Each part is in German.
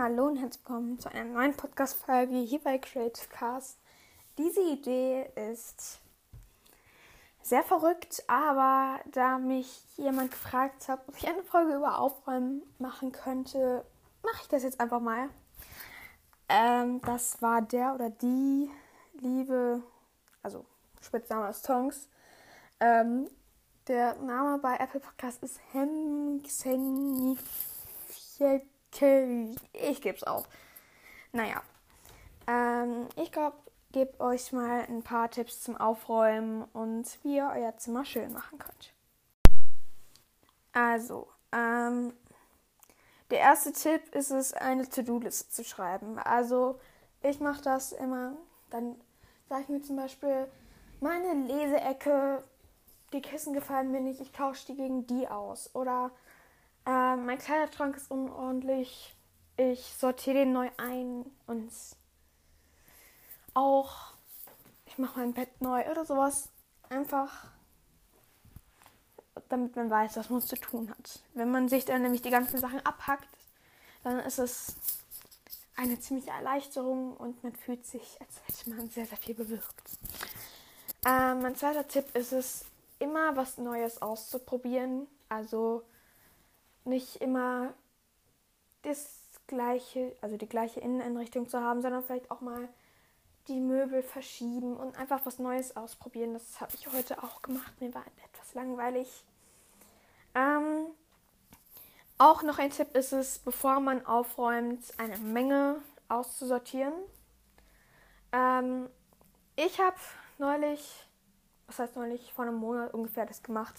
Hallo und herzlich willkommen zu einer neuen Podcast-Folge hier bei Creative Cast. Diese Idee ist sehr verrückt, aber da mich jemand gefragt hat, ob ich eine Folge über Aufräumen machen könnte, mache ich das jetzt einfach mal. Ähm, das war der oder die liebe, also Spitzname ist Tongs. Ähm, der Name bei Apple Podcast ist Hemxenifjek. Ich gebe es auf. Naja. Ähm, ich glaube, gebe euch mal ein paar Tipps zum Aufräumen und wie ihr euer Zimmer schön machen könnt. Also, ähm, der erste Tipp ist es, eine To-Do-Liste zu schreiben. Also, ich mache das immer, dann sage ich mir zum Beispiel, meine Leseecke, die Kissen gefallen mir nicht, ich tausche die gegen die aus. Oder äh, mein Kleiderschrank ist unordentlich, ich sortiere den neu ein und auch ich mache mein Bett neu oder sowas. Einfach damit man weiß, was man zu tun hat. Wenn man sich dann nämlich die ganzen Sachen abhackt, dann ist es eine ziemliche Erleichterung und man fühlt sich, als hätte man sehr, sehr viel bewirkt. Ähm, mein zweiter Tipp ist es, immer was Neues auszuprobieren. Also nicht immer das gleiche, also die gleiche Inneneinrichtung zu haben, sondern vielleicht auch mal die Möbel verschieben und einfach was Neues ausprobieren. Das habe ich heute auch gemacht. Mir war etwas langweilig. Ähm, auch noch ein Tipp ist es, bevor man aufräumt, eine Menge auszusortieren. Ähm, ich habe neulich, was heißt neulich, vor einem Monat ungefähr das gemacht.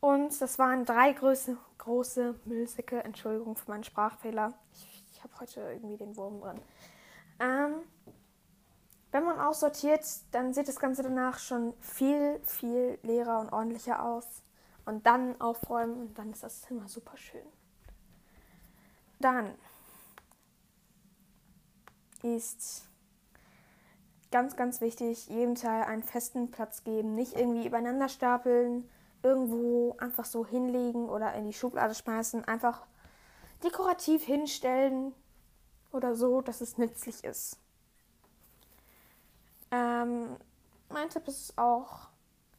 Und das waren drei große, große Müllsäcke. Entschuldigung für meinen Sprachfehler. Ich, ich habe heute irgendwie den Wurm drin. Ähm, wenn man aussortiert, dann sieht das Ganze danach schon viel, viel leerer und ordentlicher aus. Und dann aufräumen und dann ist das Zimmer super schön. Dann ist ganz, ganz wichtig, jedem Teil einen festen Platz geben. Nicht irgendwie übereinander stapeln, irgendwo einfach so hinlegen oder in die Schublade schmeißen. Einfach dekorativ hinstellen oder so, dass es nützlich ist. Ähm, mein Tipp ist auch,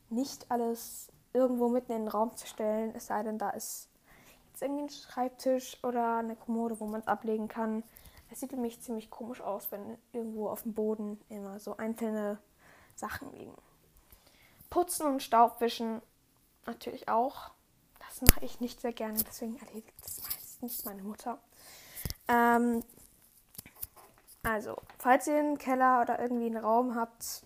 nicht alles irgendwo mitten in den Raum zu stellen, es sei denn, da ist jetzt irgendwie ein Schreibtisch oder eine Kommode, wo man es ablegen kann. Es sieht nämlich ziemlich komisch aus, wenn irgendwo auf dem Boden immer so einzelne Sachen liegen. Putzen und Staubwischen natürlich auch. Das mache ich nicht sehr gerne, deswegen erledigt das meistens meine Mutter. Ähm, also, falls ihr einen Keller oder irgendwie einen Raum habt,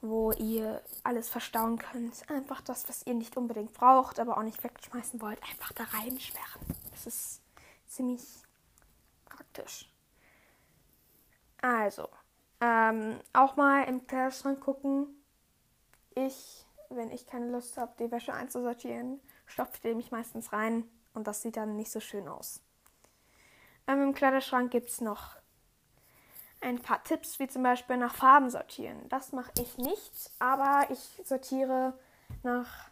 wo ihr alles verstauen könnt, einfach das, was ihr nicht unbedingt braucht, aber auch nicht wegschmeißen wollt, einfach da reinsperren. Das ist ziemlich praktisch. Also, ähm, auch mal im Kleiderschrank gucken. Ich, wenn ich keine Lust habe, die Wäsche einzusortieren, stopfe ich mich meistens rein und das sieht dann nicht so schön aus. Ähm, Im Kleiderschrank gibt es noch ein paar Tipps, wie zum Beispiel nach Farben sortieren. Das mache ich nicht, aber ich sortiere nach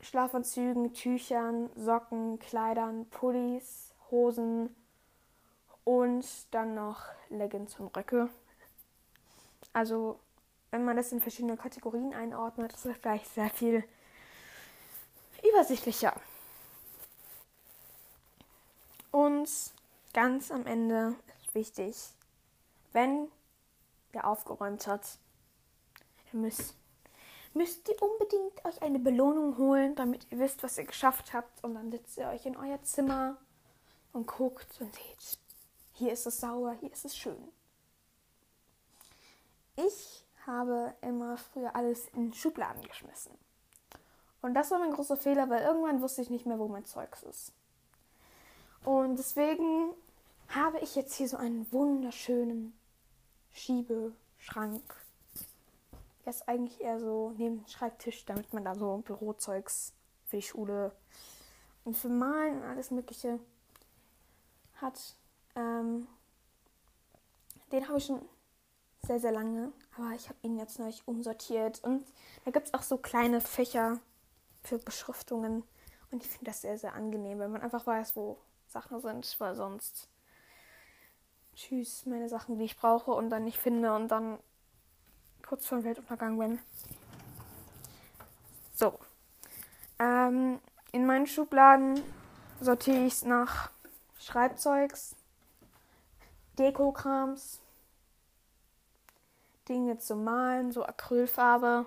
Schlafanzügen, Tüchern, Socken, Kleidern, Pullis, Hosen und dann noch Leggings und Röcke. Also, wenn man das in verschiedene Kategorien einordnet, ist es gleich sehr viel übersichtlicher. Und ganz am Ende ist wichtig, wenn ihr aufgeräumt hat, ihr müsst, müsst ihr unbedingt euch eine Belohnung holen, damit ihr wisst, was ihr geschafft habt. Und dann sitzt ihr euch in euer Zimmer und guckt und seht, hier ist es sauber, hier ist es schön. Ich habe immer früher alles in Schubladen geschmissen. Und das war mein großer Fehler, weil irgendwann wusste ich nicht mehr, wo mein Zeugs ist. Und deswegen habe ich jetzt hier so einen wunderschönen Schiebeschrank. Er ist eigentlich eher so neben dem Schreibtisch, damit man da so Bürozeugs für die Schule und für Malen und alles Mögliche hat. Ähm, den habe ich schon sehr, sehr lange, aber ich habe ihn jetzt neulich umsortiert. Und da gibt es auch so kleine Fächer für Beschriftungen. Und ich finde das sehr, sehr angenehm, wenn man einfach weiß, wo Sachen sind, weil sonst tschüss, meine Sachen, die ich brauche und dann nicht finde und dann kurz vor dem Weltuntergang bin. So. Ähm, in meinen Schubladen sortiere ich es nach Schreibzeugs, Dekokrams, Dinge zum Malen, so Acrylfarbe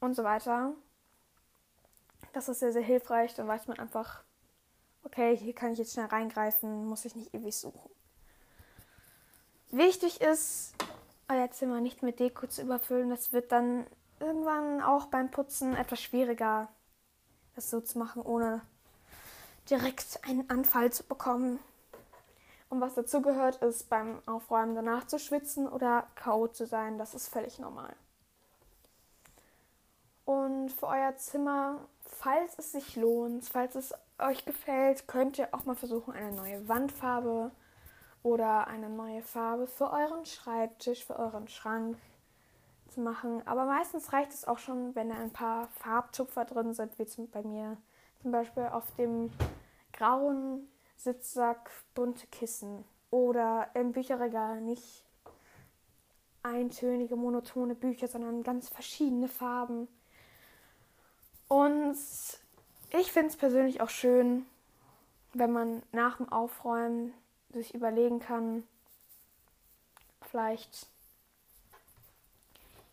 und so weiter. Das ist sehr, sehr hilfreich. Dann weiß man einfach, okay, hier kann ich jetzt schnell reingreifen, muss ich nicht ewig suchen. Wichtig ist, euer Zimmer nicht mit Deko zu überfüllen. Das wird dann irgendwann auch beim Putzen etwas schwieriger, das so zu machen, ohne direkt einen Anfall zu bekommen. Und was dazu gehört, ist beim Aufräumen danach zu schwitzen oder K.O. zu sein. Das ist völlig normal. Und für euer Zimmer, falls es sich lohnt, falls es euch gefällt, könnt ihr auch mal versuchen, eine neue Wandfarbe oder eine neue Farbe für euren Schreibtisch, für euren Schrank zu machen. Aber meistens reicht es auch schon, wenn da ein paar Farbtupfer drin sind, wie zum, bei mir zum Beispiel auf dem grauen Sitzsack bunte Kissen oder im Bücherregal nicht eintönige, monotone Bücher, sondern ganz verschiedene Farben. Und ich finde es persönlich auch schön, wenn man nach dem Aufräumen sich überlegen kann, vielleicht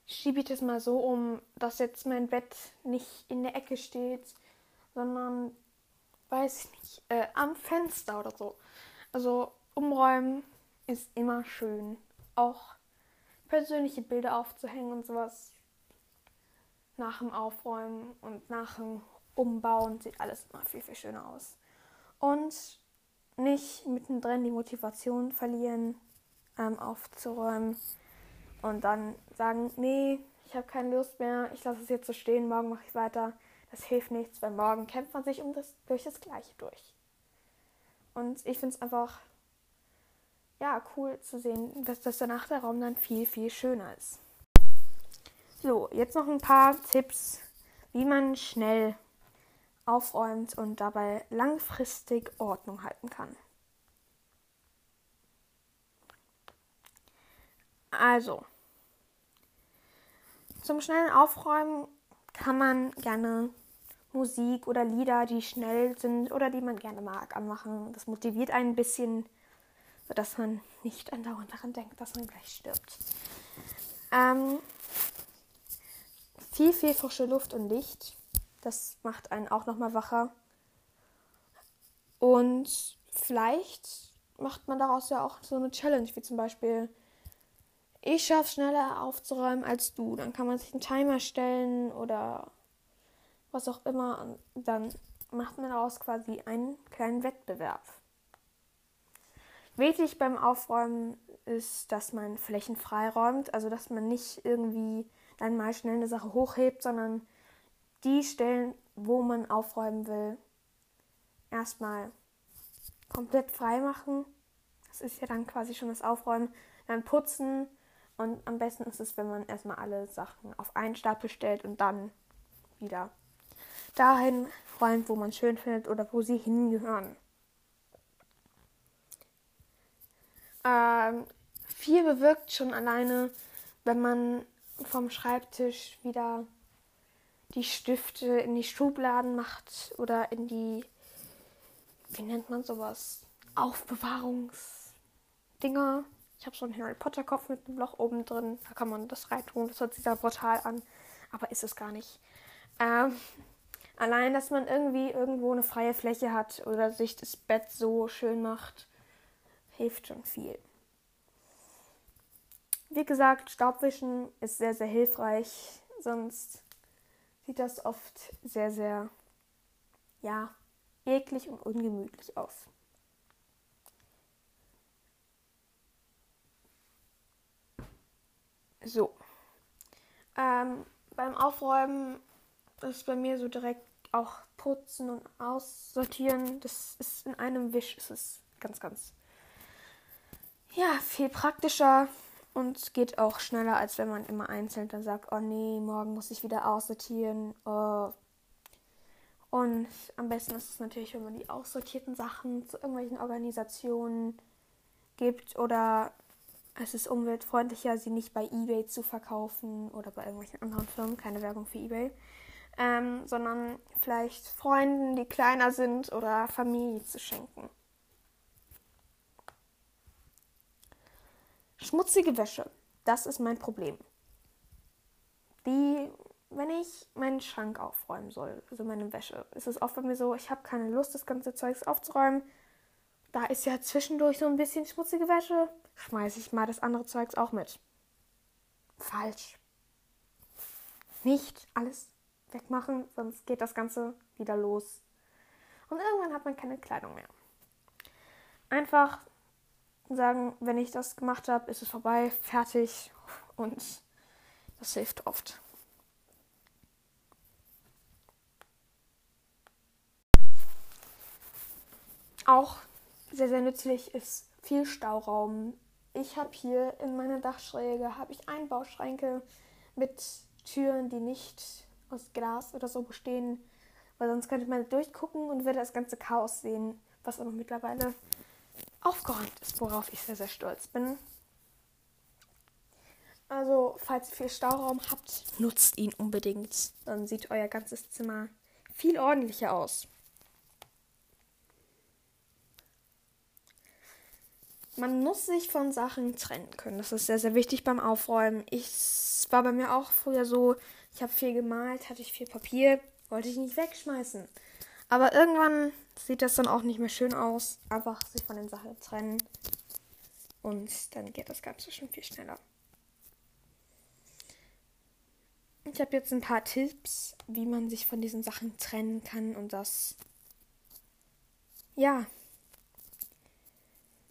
schiebe ich das mal so um, dass jetzt mein Bett nicht in der Ecke steht, sondern, weiß ich nicht, äh, am Fenster oder so. Also umräumen ist immer schön. Auch persönliche Bilder aufzuhängen und sowas nach dem Aufräumen und nach dem Umbauen sieht alles immer viel, viel schöner aus. Und nicht mittendrin die Motivation verlieren, ähm, aufzuräumen und dann sagen, nee, ich habe keine Lust mehr, ich lasse es jetzt so stehen, morgen mache ich weiter. Das hilft nichts, weil morgen kämpft man sich um das, durch das Gleiche durch. Und ich finde es einfach ja, cool zu sehen, dass, dass danach der Raum dann viel, viel schöner ist. So, jetzt noch ein paar Tipps, wie man schnell aufräumt und dabei langfristig Ordnung halten kann. Also, zum schnellen Aufräumen kann man gerne Musik oder Lieder, die schnell sind oder die man gerne mag, anmachen. Das motiviert einen ein bisschen, sodass man nicht andauernd daran denkt, dass man gleich stirbt. Ähm, viel, viel frische Luft und Licht das macht einen auch nochmal wacher. Und vielleicht macht man daraus ja auch so eine Challenge, wie zum Beispiel, ich schaffe schneller aufzuräumen als du. Dann kann man sich einen Timer stellen oder was auch immer. Dann macht man daraus quasi einen kleinen Wettbewerb. Wichtig beim Aufräumen ist, dass man Flächen freiräumt, also dass man nicht irgendwie dann mal schnell eine Sache hochhebt, sondern die Stellen, wo man aufräumen will, erstmal komplett frei machen. Das ist ja dann quasi schon das Aufräumen. Dann putzen und am besten ist es, wenn man erstmal alle Sachen auf einen Stapel stellt und dann wieder dahin räumt, wo man schön findet oder wo sie hingehören. Ähm, viel bewirkt schon alleine, wenn man vom Schreibtisch wieder die Stifte in die Schubladen macht oder in die, wie nennt man sowas, Aufbewahrungsdinger. Ich habe so einen Harry Potter Kopf mit einem Loch oben drin. Da kann man das reintun. Das hört sich sehr brutal an, aber ist es gar nicht. Ähm, allein, dass man irgendwie irgendwo eine freie Fläche hat oder sich das Bett so schön macht, hilft schon viel. Wie gesagt, Staubwischen ist sehr, sehr hilfreich. Sonst sieht das oft sehr, sehr, ja, eklig und ungemütlich aus. So. Ähm, beim Aufräumen ist bei mir so direkt auch putzen und aussortieren. Das ist in einem Wisch, ist es ganz, ganz, ja, viel praktischer. Und geht auch schneller, als wenn man immer einzeln dann sagt, oh nee, morgen muss ich wieder aussortieren. Oh. Und am besten ist es natürlich, wenn man die aussortierten Sachen zu irgendwelchen Organisationen gibt oder es ist umweltfreundlicher, sie nicht bei eBay zu verkaufen oder bei irgendwelchen anderen Firmen, keine Werbung für eBay, ähm, sondern vielleicht Freunden, die kleiner sind oder Familie zu schenken. Schmutzige Wäsche, das ist mein Problem. Die, wenn ich meinen Schrank aufräumen soll, also meine Wäsche, ist es oft bei mir so, ich habe keine Lust, das ganze Zeugs aufzuräumen. Da ist ja zwischendurch so ein bisschen schmutzige Wäsche, schmeiße ich mal das andere Zeugs auch mit. Falsch. Nicht alles wegmachen, sonst geht das Ganze wieder los. Und irgendwann hat man keine Kleidung mehr. Einfach sagen, wenn ich das gemacht habe, ist es vorbei, fertig und das hilft oft. Auch sehr, sehr nützlich ist viel Stauraum. Ich habe hier in meiner Dachschräge habe ich Einbauschränke mit Türen, die nicht aus Glas oder so bestehen, weil sonst könnte man durchgucken und würde das ganze Chaos sehen, was aber mittlerweile aufgeräumt ist, worauf ich sehr, sehr stolz bin. Also, falls ihr viel Stauraum habt, nutzt ihn unbedingt. Dann sieht euer ganzes Zimmer viel ordentlicher aus. Man muss sich von Sachen trennen können. Das ist sehr, sehr wichtig beim Aufräumen. Ich war bei mir auch früher so, ich habe viel gemalt, hatte ich viel Papier, wollte ich nicht wegschmeißen. Aber irgendwann sieht das dann auch nicht mehr schön aus. Einfach sich von den Sachen trennen. Und dann geht das Ganze schon viel schneller. Ich habe jetzt ein paar Tipps, wie man sich von diesen Sachen trennen kann und das. Ja.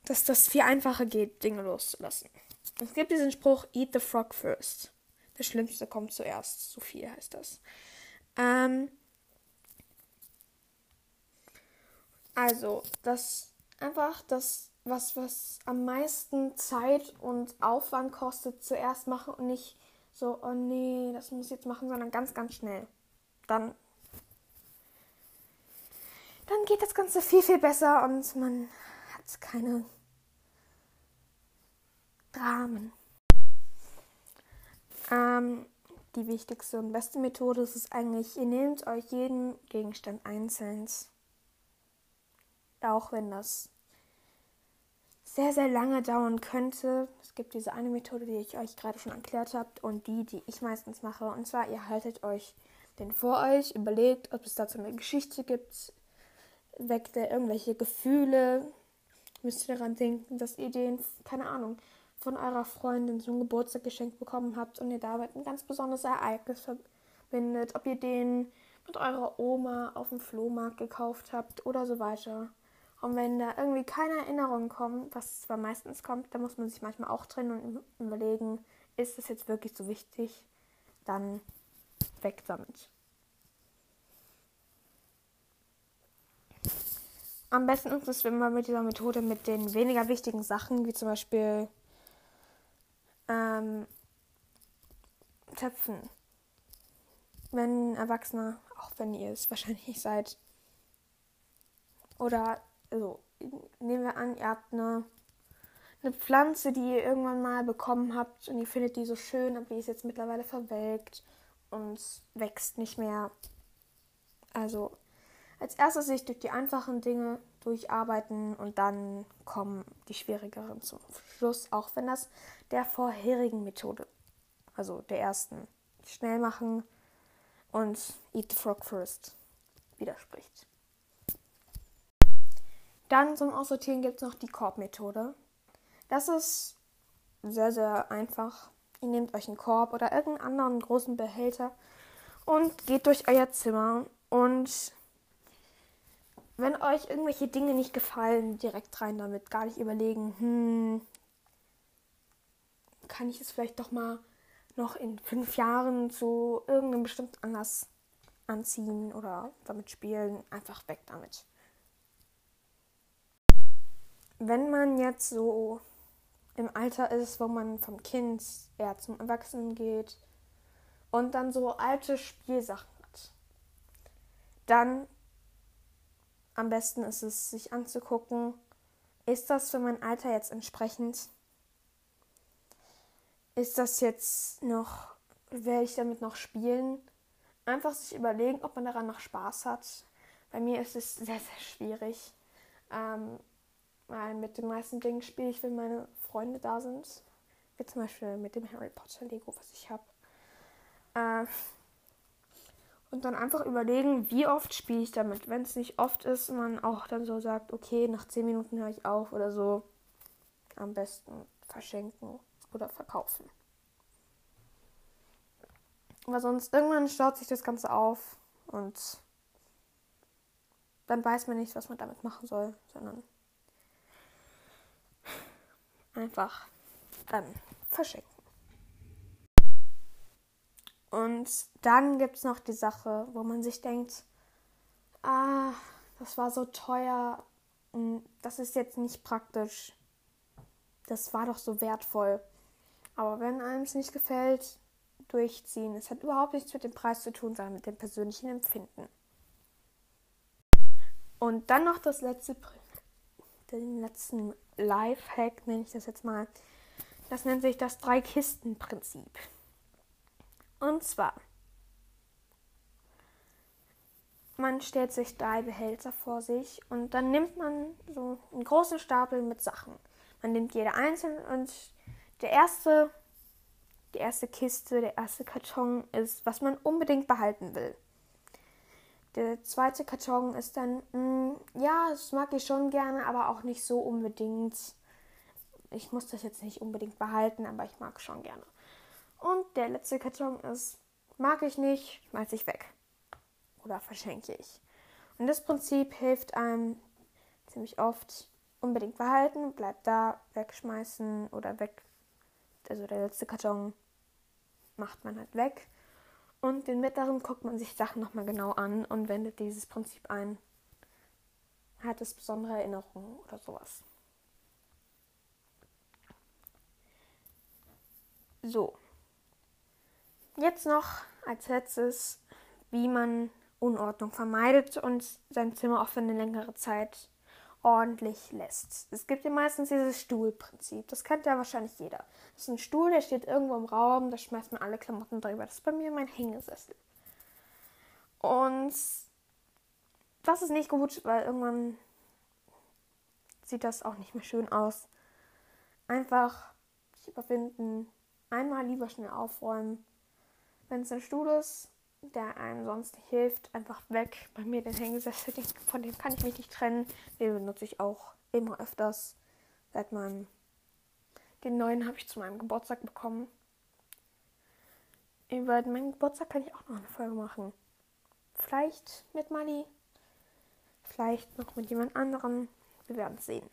Dass das viel einfacher geht, Dinge loszulassen. Es gibt diesen Spruch: Eat the frog first. Das Schlimmste kommt zuerst. So viel heißt das. Ähm, also, das einfach das, was, was am meisten Zeit und Aufwand kostet, zuerst machen und nicht so, oh nee, das muss ich jetzt machen, sondern ganz, ganz schnell. Dann, dann geht das Ganze viel, viel besser und man hat keine Dramen. Ähm, die wichtigste und beste Methode ist es eigentlich, ihr nehmt euch jeden Gegenstand einzeln. Auch wenn das sehr, sehr lange dauern könnte. Es gibt diese eine Methode, die ich euch gerade schon erklärt habe und die, die ich meistens mache. Und zwar, ihr haltet euch den vor euch, überlegt, ob es dazu eine Geschichte gibt, weckt er irgendwelche Gefühle. Müsst ihr daran denken, dass ihr den, keine Ahnung, von eurer Freundin zum Geburtstag geschenkt bekommen habt und ihr damit ein ganz besonderes Ereignis verbindet, ob ihr den mit eurer Oma auf dem Flohmarkt gekauft habt oder so weiter. Und wenn da irgendwie keine Erinnerungen kommen, was zwar meistens kommt, dann muss man sich manchmal auch trennen und überlegen, ist das jetzt wirklich so wichtig? Dann weg damit. Am besten ist es, wenn man mit dieser Methode mit den weniger wichtigen Sachen, wie zum Beispiel ähm, Töpfen. Wenn Erwachsene, auch wenn ihr es wahrscheinlich seid, oder also nehmen wir an, ihr habt eine, eine Pflanze, die ihr irgendwann mal bekommen habt und ihr findet die so schön, aber die ist jetzt mittlerweile verwelkt und wächst nicht mehr. Also als erstes sich durch die einfachen Dinge durcharbeiten und dann kommen die schwierigeren zum Schluss, auch wenn das der vorherigen Methode, also der ersten, schnell machen und Eat the Frog First widerspricht. Dann zum Aussortieren gibt es noch die Korbmethode. Das ist sehr, sehr einfach. Ihr nehmt euch einen Korb oder irgendeinen anderen großen Behälter und geht durch euer Zimmer und wenn euch irgendwelche Dinge nicht gefallen, direkt rein damit, gar nicht überlegen, hm, kann ich es vielleicht doch mal noch in fünf Jahren zu irgendeinem bestimmten Anlass anziehen oder damit spielen, einfach weg damit. Wenn man jetzt so im Alter ist, wo man vom Kind eher zum Erwachsenen geht und dann so alte Spielsachen dann am besten ist es, sich anzugucken, ist das für mein Alter jetzt entsprechend? Ist das jetzt noch, werde ich damit noch spielen? Einfach sich überlegen, ob man daran noch Spaß hat. Bei mir ist es sehr, sehr schwierig. Ähm, weil mit den meisten Dingen spiele ich, wenn meine Freunde da sind. Wie zum Beispiel mit dem Harry Potter Lego, was ich habe. Äh, und dann einfach überlegen, wie oft spiele ich damit. Wenn es nicht oft ist, man auch dann so sagt, okay, nach 10 Minuten höre ich auf oder so. Am besten verschenken oder verkaufen. Aber sonst irgendwann staut sich das Ganze auf und dann weiß man nicht, was man damit machen soll, sondern einfach dann verschenken. Und dann gibt es noch die Sache, wo man sich denkt, ah, das war so teuer, das ist jetzt nicht praktisch. Das war doch so wertvoll. Aber wenn einem es nicht gefällt, durchziehen. Es hat überhaupt nichts mit dem Preis zu tun, sondern mit dem persönlichen Empfinden. Und dann noch das letzte, den letzten Life-Hack, nenne ich das jetzt mal. Das nennt sich das Drei-Kisten-Prinzip. Und zwar, man stellt sich drei Behälter vor sich und dann nimmt man so einen großen Stapel mit Sachen. Man nimmt jede einzeln und der erste, die erste Kiste, der erste Karton ist, was man unbedingt behalten will. Der zweite Karton ist dann, mh, mm, ja, das mag ich schon gerne, aber auch nicht so unbedingt. Ich muss das jetzt nicht unbedingt behalten, aber ich mag es schon gerne. Und der letzte Karton ist, mag ich nicht, schmeiße ich weg. Oder verschenke ich. Und das Prinzip hilft einem ziemlich oft unbedingt behalten, bleibt da, wegschmeißen oder weg. Also der letzte Karton macht man halt weg. Und den mittleren guckt man sich Sachen nochmal genau an und wendet dieses Prinzip ein. Hat es besondere Erinnerungen oder sowas. So, Jetzt noch als letztes, wie man Unordnung vermeidet und sein Zimmer auch für eine längere Zeit ordentlich lässt. Es gibt ja meistens dieses Stuhlprinzip. Das kennt ja wahrscheinlich jeder. Das ist ein Stuhl, der steht irgendwo im Raum, da schmeißt man alle Klamotten drüber. Das ist bei mir mein Hängesessel. Und das ist nicht gut, weil irgendwann sieht das auch nicht mehr schön aus. Einfach sich überwinden, einmal lieber schnell aufräumen wenn es ein Stuhl ist, der einem sonst nicht hilft, einfach weg. Bei mir den Hängesessel, von dem kann ich mich nicht trennen. Den benutze ich auch immer öfters. Seit meinem. Den neuen habe ich zu meinem Geburtstag bekommen. Über meinen Geburtstag kann ich auch noch eine Folge machen. Vielleicht mit Mali. Vielleicht noch mit jemand anderem. Wir werden es sehen.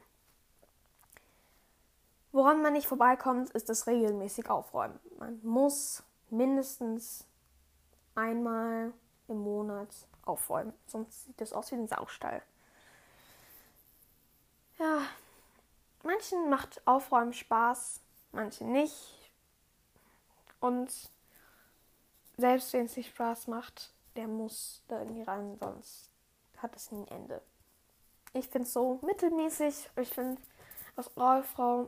Woran man nicht vorbeikommt, ist das regelmäßig aufräumen. Man muss mindestens einmal im Monat aufräumen. Sonst sieht das aus wie ein Saustall. Ja, manchen macht Aufräumen Spaß, manchen nicht. Und selbst wenn es nicht Spaß macht, der muss da irgendwie rein, sonst hat es nie ein Ende. Ich finde es so mittelmäßig. Ich finde das Aufräumen,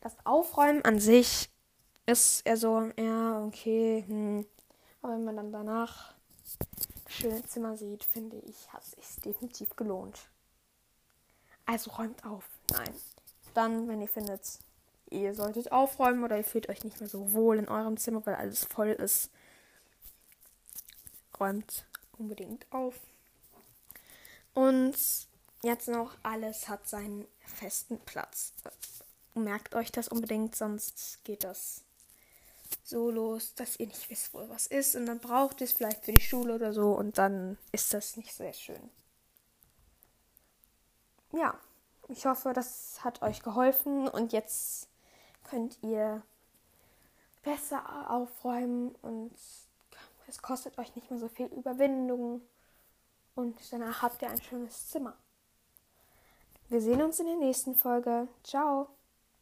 das Aufräumen an sich ist er so, ja, okay, hm. Aber wenn man dann danach das schöne Zimmer sieht, finde ich, hat es sich definitiv gelohnt. Also räumt auf. Nein. Dann, wenn ihr findet, ihr solltet aufräumen oder ihr fühlt euch nicht mehr so wohl in eurem Zimmer, weil alles voll ist, räumt unbedingt auf. Und jetzt noch, alles hat seinen festen Platz. Merkt euch das unbedingt, sonst geht das so los, dass ihr nicht wisst, wo was ist und dann braucht ihr es vielleicht für die Schule oder so und dann ist das nicht sehr schön. Ja, ich hoffe, das hat euch geholfen und jetzt könnt ihr besser aufräumen und es kostet euch nicht mehr so viel Überwindung und danach habt ihr ein schönes Zimmer. Wir sehen uns in der nächsten Folge. Ciao.